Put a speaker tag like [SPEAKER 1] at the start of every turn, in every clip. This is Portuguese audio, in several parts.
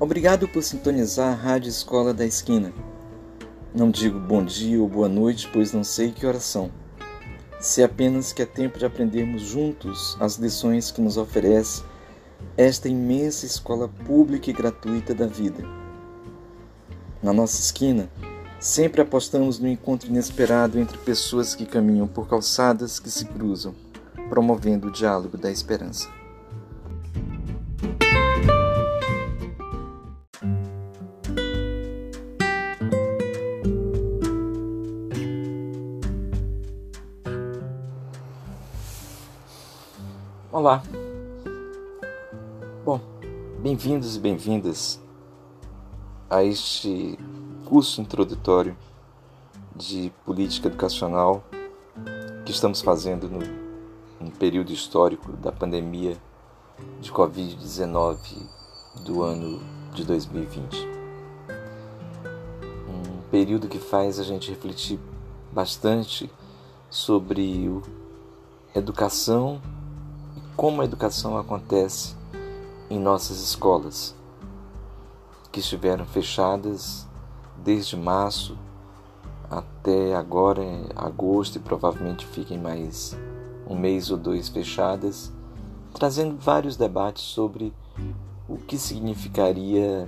[SPEAKER 1] Obrigado por sintonizar a Rádio Escola da Esquina. Não digo bom dia ou boa noite, pois não sei que horas são. Se apenas que é tempo de aprendermos juntos as lições que nos oferece esta imensa escola pública e gratuita da vida. Na nossa esquina, sempre apostamos no encontro inesperado entre pessoas que caminham por calçadas que se cruzam, promovendo o diálogo da esperança. Olá. Bom, bem-vindos e bem-vindas a este curso introdutório de política educacional que estamos fazendo no, no período histórico da pandemia de Covid-19 do ano de 2020. Um período que faz a gente refletir bastante sobre educação como a educação acontece em nossas escolas, que estiveram fechadas desde março até agora, agosto, e provavelmente fiquem mais um mês ou dois fechadas, trazendo vários debates sobre o que significaria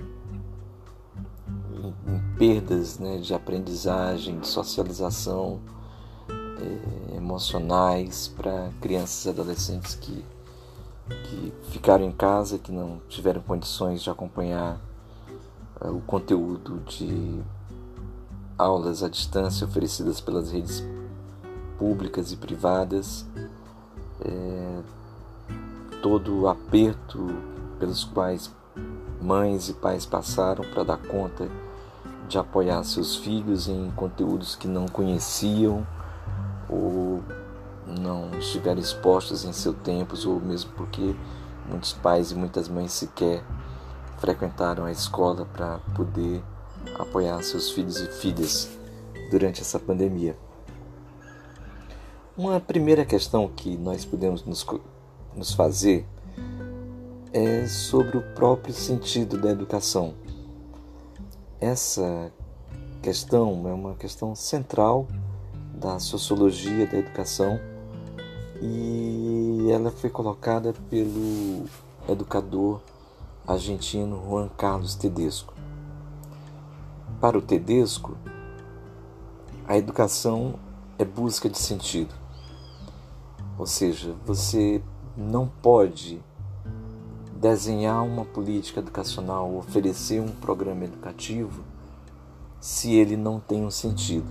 [SPEAKER 1] perdas né, de aprendizagem, de socialização eh, emocionais para crianças e adolescentes que que ficaram em casa, que não tiveram condições de acompanhar uh, o conteúdo de aulas à distância oferecidas pelas redes públicas e privadas, é, todo o aperto pelos quais mães e pais passaram para dar conta de apoiar seus filhos em conteúdos que não conheciam ou não estiveram expostos em seu tempo, ou mesmo porque muitos pais e muitas mães sequer frequentaram a escola para poder apoiar seus filhos e filhas durante essa pandemia. Uma primeira questão que nós podemos nos, nos fazer é sobre o próprio sentido da educação. Essa questão é uma questão central da sociologia da educação e ela foi colocada pelo educador argentino Juan Carlos Tedesco. Para o Tedesco, a educação é busca de sentido. Ou seja, você não pode desenhar uma política educacional, oferecer um programa educativo se ele não tem um sentido.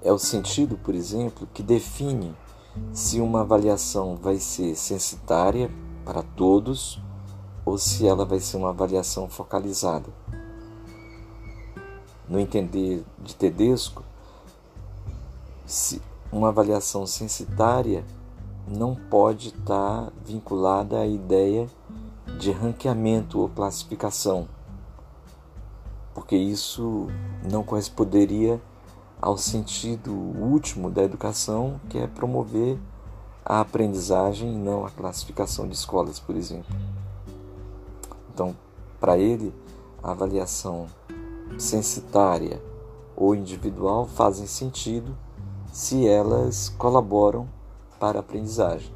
[SPEAKER 1] É o sentido, por exemplo, que define se uma avaliação vai ser censitária para todos ou se ela vai ser uma avaliação focalizada. No entender de Tedesco, se uma avaliação censitária não pode estar vinculada à ideia de ranqueamento ou classificação, porque isso não corresponderia ao sentido último da educação, que é promover a aprendizagem e não a classificação de escolas, por exemplo. Então, para ele, a avaliação censitária ou individual fazem sentido se elas colaboram para a aprendizagem.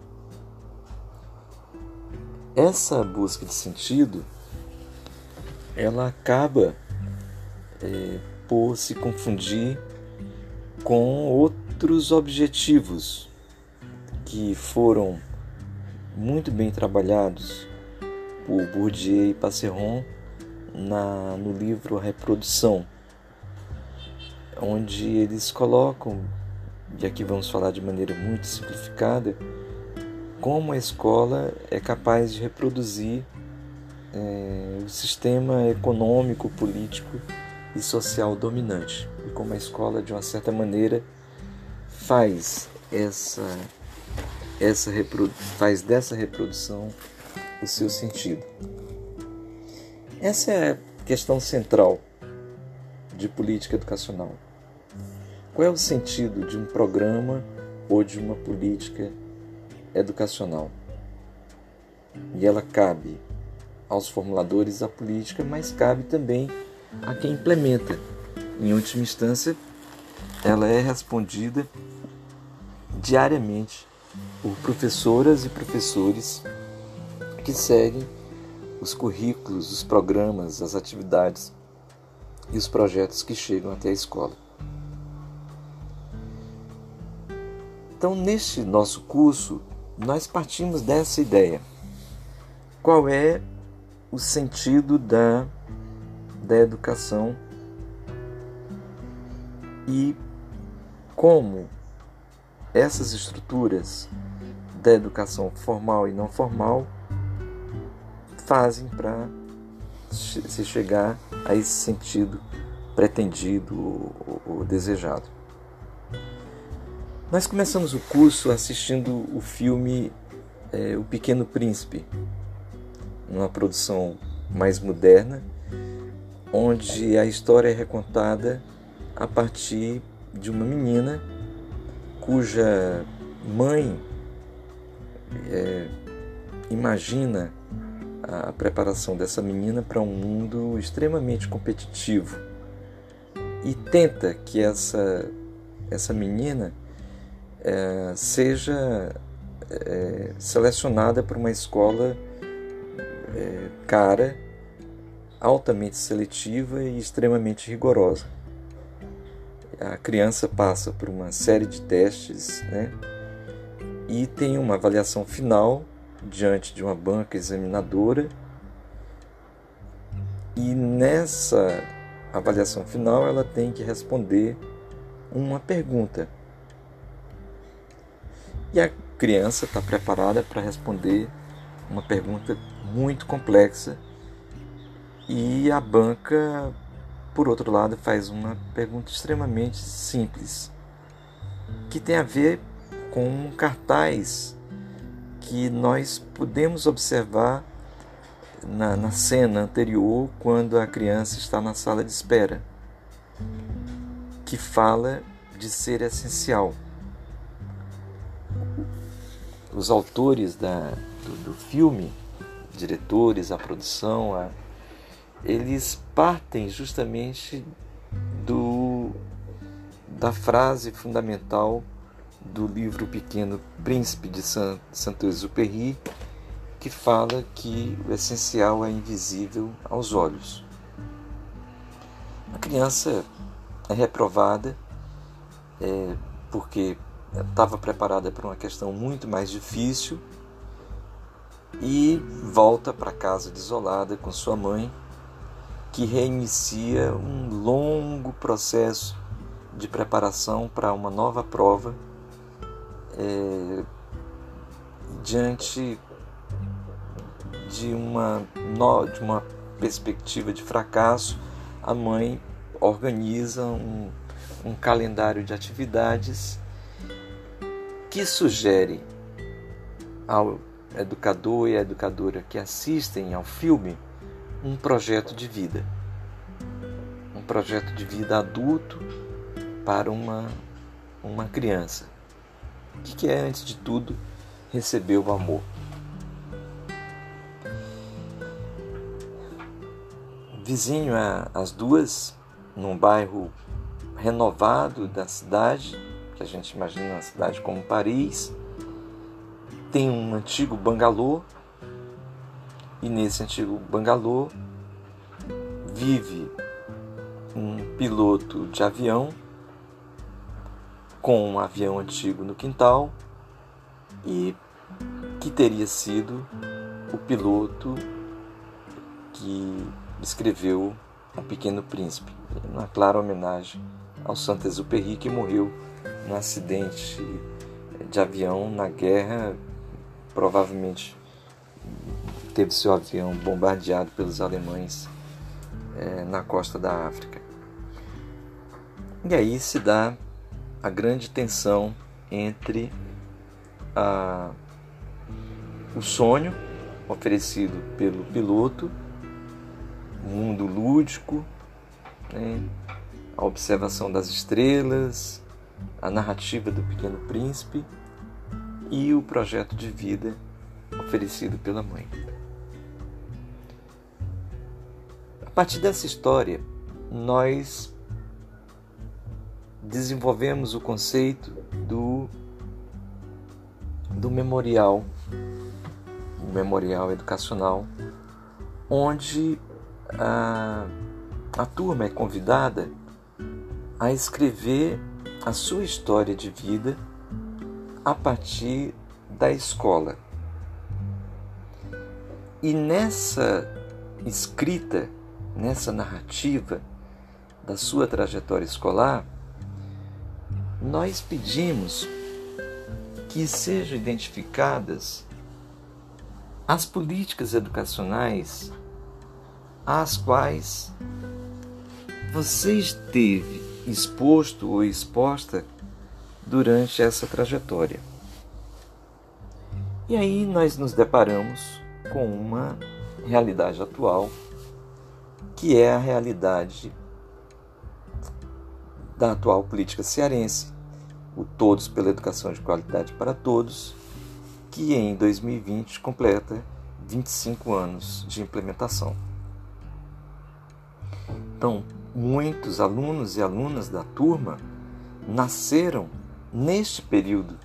[SPEAKER 1] Essa busca de sentido, ela acaba é, por se confundir com outros objetivos que foram muito bem trabalhados por Bourdieu e Passeron na, no livro A Reprodução, onde eles colocam, e aqui vamos falar de maneira muito simplificada, como a escola é capaz de reproduzir é, o sistema econômico, político e social dominante. E como a escola, de uma certa maneira, faz essa, essa faz dessa reprodução o seu sentido. Essa é a questão central de política educacional. Qual é o sentido de um programa ou de uma política educacional? E ela cabe aos formuladores da política, mas cabe também a quem implementa. Em última instância, ela é respondida diariamente por professoras e professores que seguem os currículos, os programas, as atividades e os projetos que chegam até a escola. Então, neste nosso curso, nós partimos dessa ideia. Qual é o sentido da, da educação e como essas estruturas da educação formal e não formal fazem para se chegar a esse sentido pretendido ou desejado. Nós começamos o curso assistindo o filme é, O Pequeno Príncipe, uma produção mais moderna, onde a história é recontada a partir de uma menina cuja mãe é, imagina a preparação dessa menina para um mundo extremamente competitivo e tenta que essa, essa menina é, seja é, selecionada para uma escola é, cara, altamente seletiva e extremamente rigorosa. A criança passa por uma série de testes né, e tem uma avaliação final diante de uma banca examinadora. E nessa avaliação final ela tem que responder uma pergunta. E a criança está preparada para responder uma pergunta muito complexa. E a banca, por outro lado, faz uma pergunta extremamente simples, que tem a ver com um cartaz que nós podemos observar na, na cena anterior, quando a criança está na sala de espera, que fala de ser essencial. Os autores da, do, do filme, diretores, a produção, a, eles partem justamente do, da frase fundamental do livro Pequeno Príncipe de Saint-Exupéry, que fala que o essencial é invisível aos olhos. A criança é reprovada é, porque estava preparada para uma questão muito mais difícil e volta para casa desolada com sua mãe, que reinicia um longo processo de preparação para uma nova prova é, diante de uma, de uma perspectiva de fracasso, a mãe organiza um, um calendário de atividades que sugere ao educador e à educadora que assistem ao filme um projeto de vida. Um projeto de vida adulto para uma, uma criança. O que é, antes de tudo, receber o amor? Vizinho às duas, num bairro renovado da cidade, que a gente imagina uma cidade como Paris, tem um antigo bangalô e nesse antigo bangalô vive um piloto de avião com um avião antigo no quintal e que teria sido o piloto que escreveu O Pequeno Príncipe, uma clara homenagem ao Saint-Exupéry que morreu num acidente de avião na guerra, provavelmente teve seu avião bombardeado pelos alemães é, na costa da África. E aí se dá a grande tensão entre a, o sonho oferecido pelo piloto, o mundo lúdico, né, a observação das estrelas, a narrativa do Pequeno Príncipe e o projeto de vida oferecido pela mãe. Partir dessa história, nós desenvolvemos o conceito do, do memorial, o memorial educacional, onde a, a turma é convidada a escrever a sua história de vida a partir da escola. E nessa escrita, nessa narrativa da sua trajetória escolar, nós pedimos que sejam identificadas as políticas educacionais às quais você esteve exposto ou exposta durante essa trajetória. E aí nós nos deparamos com uma realidade atual, que é a realidade da atual política cearense, o Todos pela Educação de Qualidade para Todos, que em 2020 completa 25 anos de implementação. Então, muitos alunos e alunas da turma nasceram neste período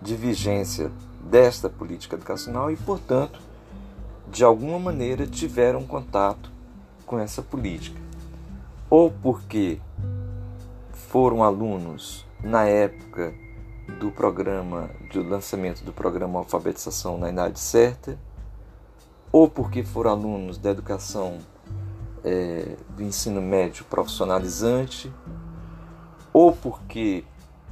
[SPEAKER 1] de vigência desta política educacional e, portanto, de alguma maneira tiveram contato com essa política. Ou porque foram alunos na época do programa, do lançamento do programa Alfabetização na Idade Certa, ou porque foram alunos da educação é, do ensino médio profissionalizante, ou porque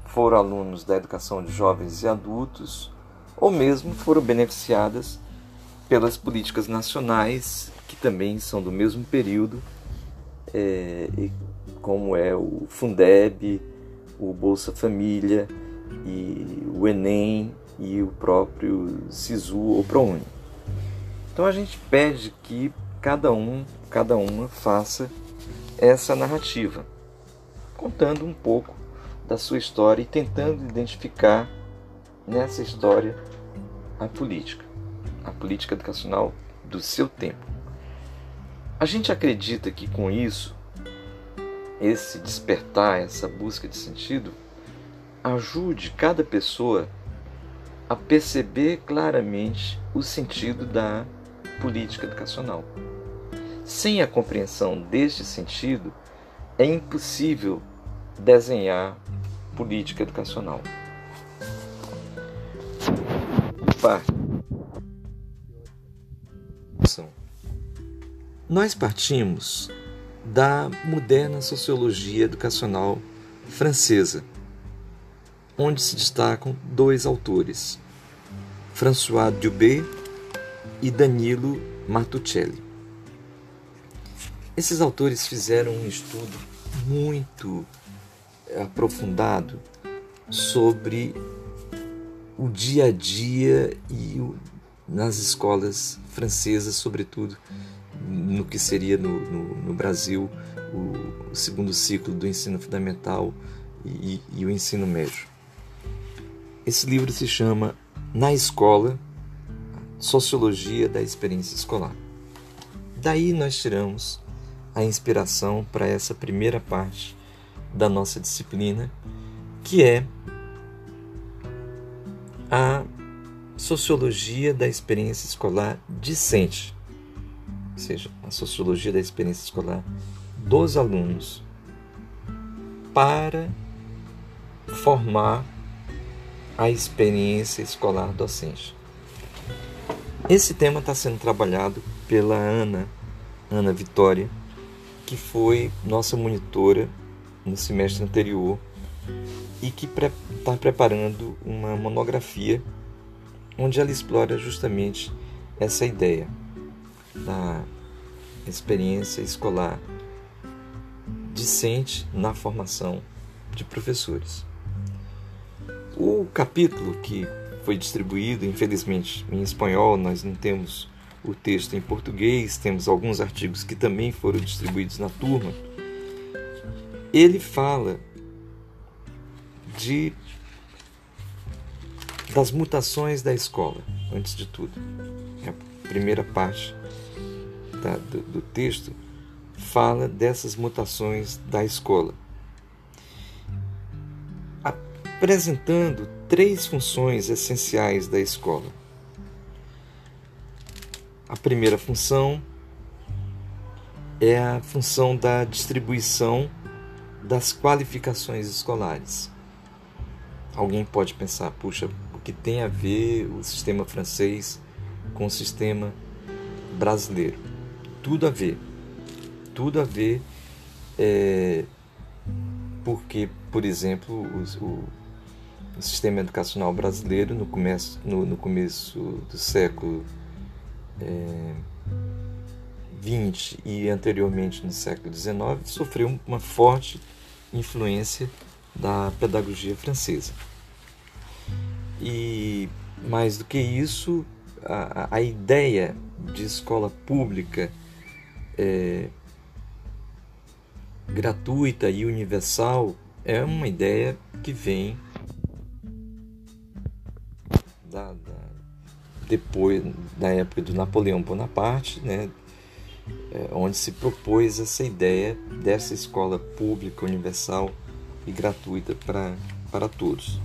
[SPEAKER 1] foram alunos da educação de jovens e adultos, ou mesmo foram beneficiadas pelas políticas nacionais, que também são do mesmo período, é, como é o Fundeb, o Bolsa Família e o Enem e o próprio Sisu ou ProUni. Então a gente pede que cada um, cada uma faça essa narrativa, contando um pouco da sua história e tentando identificar nessa história a política, a política educacional do seu tempo. A gente acredita que com isso esse despertar, essa busca de sentido, ajude cada pessoa a perceber claramente o sentido da política educacional. Sem a compreensão deste sentido, é impossível desenhar política educacional. Nós partimos da moderna sociologia educacional francesa, onde se destacam dois autores, François Dubé e Danilo Martuccelli. Esses autores fizeram um estudo muito aprofundado sobre o dia a dia e o, nas escolas francesas, sobretudo no que seria no, no, no Brasil o, segundo ciclo do ensino fundamental e, e o ensino médio. Esse livro se chama Na Escola Sociologia da Experiência Escolar. Daí nós tiramos a inspiração para essa primeira parte da nossa disciplina, que é a sociologia da experiência escolar discente seja, a sociologia da experiência escolar dos alunos para formar a experiência escolar docente. Esse tema está sendo trabalhado pela Ana, Ana Vitória, que foi nossa monitora no semestre anterior e que está preparando uma monografia onde ela explora justamente essa ideia da experiência escolar discente na formação de professores. O capítulo que foi distribuído, infelizmente em espanhol, nós não temos o texto em português, temos alguns artigos que também foram distribuídos na turma. Ele fala de das mutações da escola, antes de tudo. É a primeira parte do, do texto fala dessas mutações da escola, apresentando três funções essenciais da escola. A primeira função é a função da distribuição das qualificações escolares. Alguém pode pensar, puxa, o que tem a ver o sistema francês com o sistema brasileiro? Tudo a ver. Tudo a ver, é, porque, por exemplo, o, o, sistema educacional brasileiro, no começo, no, no começo do século é, 20 e anteriormente no século XIX, sofreu uma forte influência da pedagogia francesa. E mais do que isso, a, a ideia de escola pública é, gratuita e universal é uma ideia que vem da, da, depois da época do Napoleão Bonaparte, né, é, onde se propôs essa ideia dessa escola pública, universal e gratuita para, todos.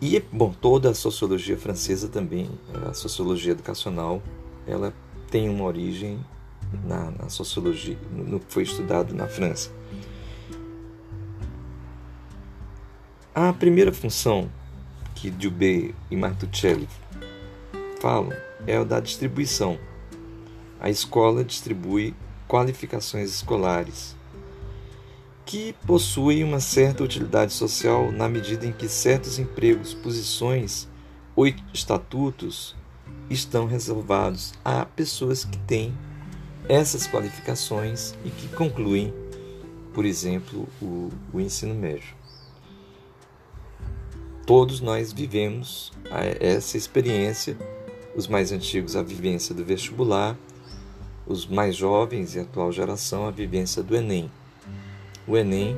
[SPEAKER 1] E, bom, toda a sociologia francesa também, a sociologia educacional, ela tem uma origem na, na sociologia, no que foi estudado na França. A primeira função que Dubé e Martuchelli falam é o da distribuição. A escola distribui qualificações escolares que possuem uma certa utilidade social na medida em que certos empregos, posições ou estatutos estão reservados a pessoas que têm essas qualificações e que concluem, por exemplo, o, o ensino médio. Todos nós vivemos essa experiência os mais antigos a vivência do vestibular, os mais jovens e atual geração a vivência do Enem. O Enem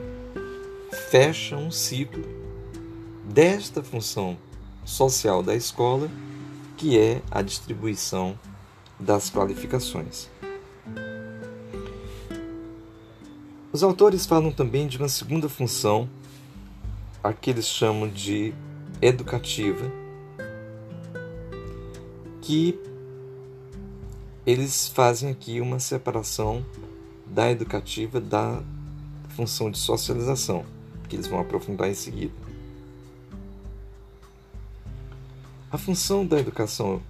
[SPEAKER 1] fecha um ciclo desta função social da escola, que é a distribuição das qualificações. Os autores falam também de uma segunda função, a que eles chamam de educativa, que eles fazem aqui uma separação da educativa da função de socialização, que eles vão aprofundar em seguida. A função da educação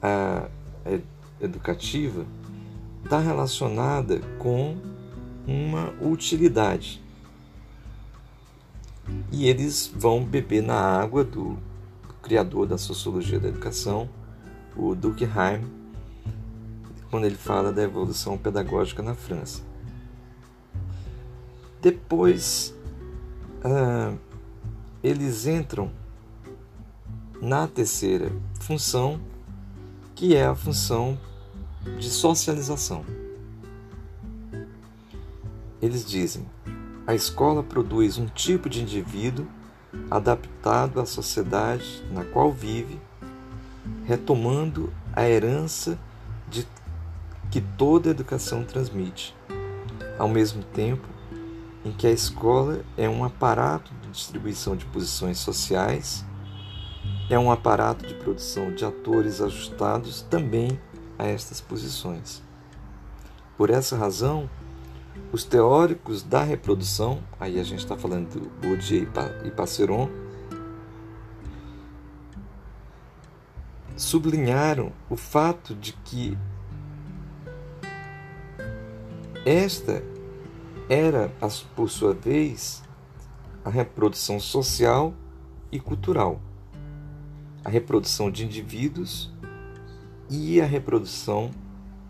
[SPEAKER 1] a, educativa está relacionada com uma utilidade. E eles vão beber na água do, do criador da sociologia da educação, o Durkheim, quando ele fala da evolução pedagógica na França. Depois, uh, eles entram na terceira função, que é a função de socialização. Eles dizem: a escola produz um tipo de indivíduo adaptado à sociedade na qual vive retomando a herança de que toda educação transmite, ao mesmo tempo em que a escola é um aparato de distribuição de posições sociais, é um aparato de produção de atores ajustados também a estas posições. Por essa razão, os teóricos da reprodução, aí a gente está falando do Bourdieu e Passeron, sublinharam o fato de que esta era, por sua vez, a reprodução social e cultural, a reprodução de indivíduos e a reprodução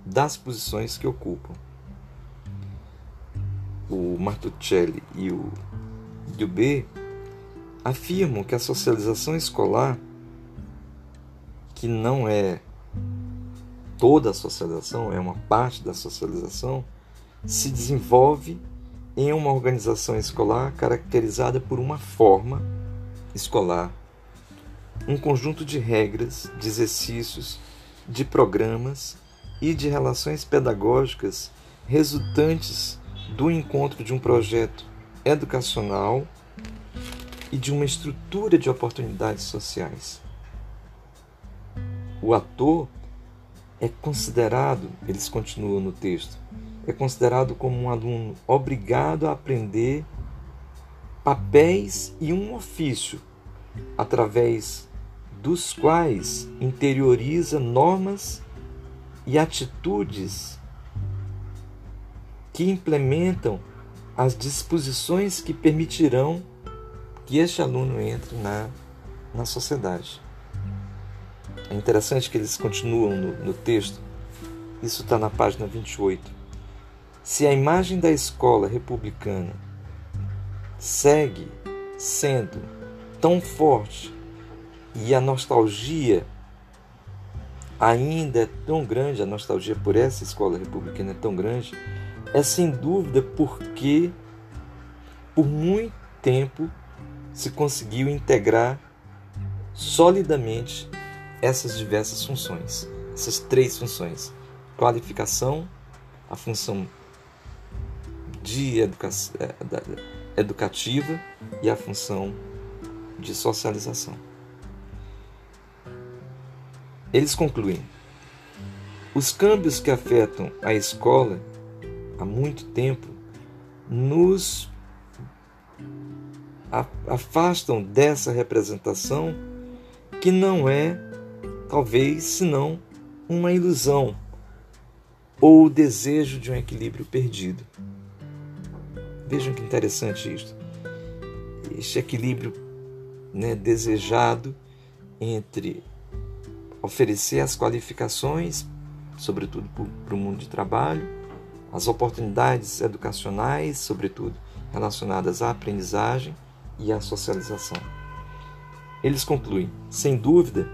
[SPEAKER 1] das posições que ocupam. O Martuchelli e o Dubé afirmam que a socialização escolar que não é toda a socialização, é uma parte da socialização, se desenvolve em uma organização escolar caracterizada por uma forma escolar, um conjunto de regras, de exercícios, de programas e de relações pedagógicas resultantes do encontro de um projeto educacional e de uma estrutura de oportunidades sociais. O ator é considerado, eles continuam no texto, é considerado como um aluno obrigado a aprender papéis e um ofício, através dos quais interioriza normas e atitudes que implementam as disposições que permitirão que este aluno entre na, na sociedade. É interessante que eles continuam no, no texto, isso está na página 28. Se a imagem da escola republicana segue sendo tão forte e a nostalgia ainda é tão grande, a nostalgia por essa escola republicana é tão grande, é sem dúvida porque por muito tempo se conseguiu integrar solidamente essas diversas funções, essas três funções: qualificação, a função de educa é, educativa e a função de socialização. Eles concluem: os câmbios que afetam a escola há muito tempo nos afastam dessa representação que não é, talvez, senão uma ilusão ou o desejo de um equilíbrio perdido. Vejam que interessante isto. Este equilíbrio né, desejado entre oferecer as qualificações, sobretudo para o mundo de trabalho, as oportunidades educacionais, sobretudo relacionadas à aprendizagem e à socialização. Eles concluem: sem dúvida,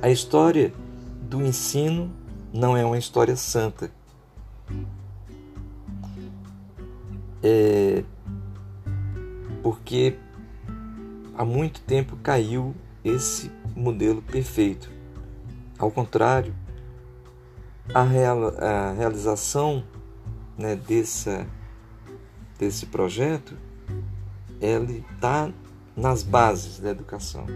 [SPEAKER 1] a história do ensino não é uma história santa. É porque há muito tempo caiu esse modelo perfeito. Ao contrário, a, real, a realização né, dessa, desse projeto ele está nas bases da educação.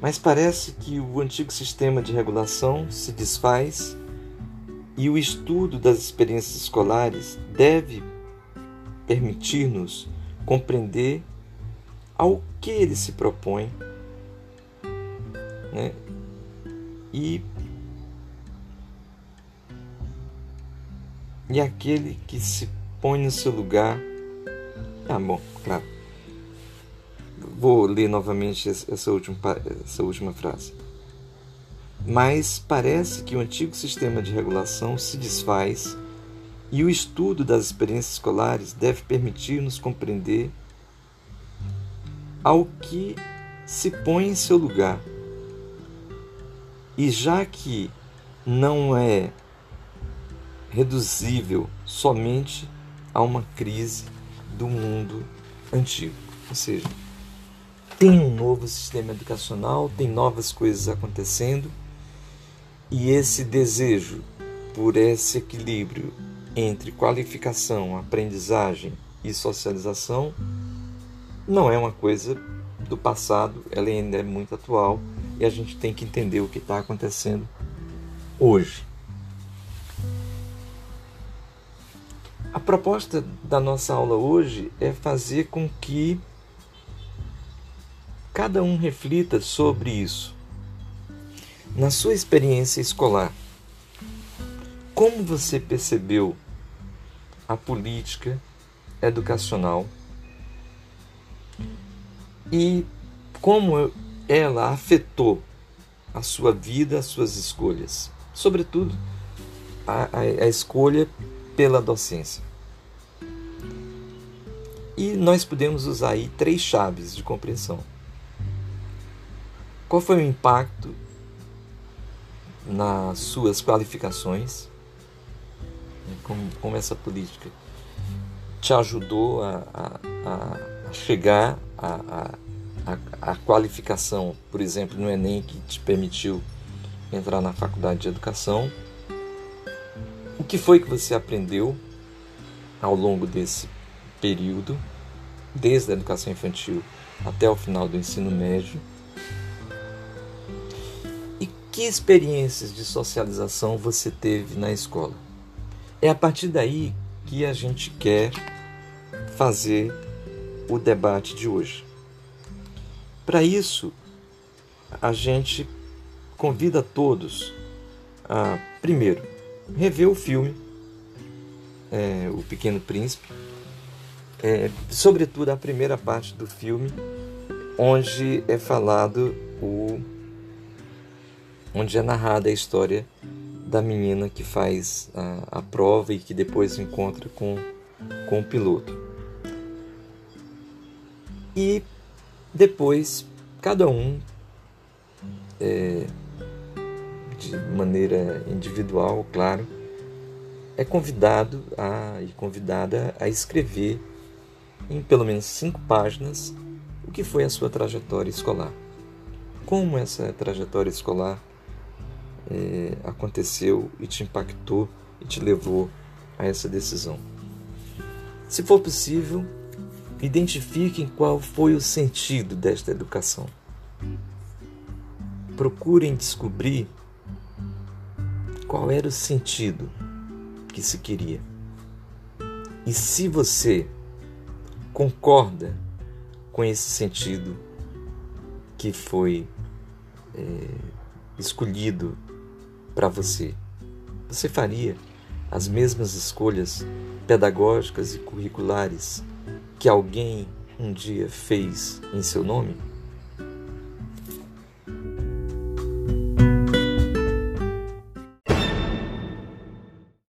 [SPEAKER 1] Mas parece que o antigo sistema de regulação se desfaz e o estudo das experiências escolares deve permitir-nos compreender ao que ele se propõe né? e, e aquele que se põe no seu lugar. Ah, bom, claro. Vou ler novamente essa última, essa última frase. Mas parece que o antigo sistema de regulação se desfaz e o estudo das experiências escolares deve permitir-nos compreender ao que se põe em seu lugar. E já que não é reduzível somente a uma crise do mundo antigo, ou seja, tem um novo sistema educacional, tem novas coisas acontecendo e esse desejo por esse equilíbrio entre qualificação, aprendizagem e socialização não é uma coisa do passado, ela ainda é muito atual e a gente tem que entender o que está acontecendo hoje. A proposta da nossa aula hoje é fazer com que cada um reflita sobre isso. Na sua experiência escolar, como você percebeu a política educacional e como ela afetou a sua vida, as suas escolhas, sobretudo a, a, a escolha pela docência. E nós podemos usar aí três chaves de compreensão. Qual foi o impacto nas suas qualificações? Como, como essa política te ajudou a, a, a chegar a, a, a, qualificação, por exemplo, no Enem, que te permitiu entrar na faculdade de educação, o que foi que você aprendeu ao longo desse período, desde a educação infantil até o final do ensino médio? E que experiências de socialização você teve na escola? É a partir daí que a gente quer fazer o debate de hoje. Para isso, a gente convida todos a, primeiro, rever o filme é, O Pequeno Príncipe, é, sobretudo a primeira parte do filme, onde é falado o. onde é narrada a história da menina que faz a, a prova e que depois se encontra com, com o piloto. E depois cada um é, de maneira individual, claro, é convidado a, e convidada a escrever em pelo menos cinco páginas o que foi a sua trajetória escolar. Como essa trajetória escolar é, aconteceu e te impactou e te levou a essa decisão. Se for possível, identifiquem qual foi o sentido desta educação. Procurem descobrir qual era o sentido que se queria. E se você concorda com esse sentido que foi é, escolhido para você, você faria as mesmas escolhas pedagógicas e curriculares que alguém um dia fez em seu nome?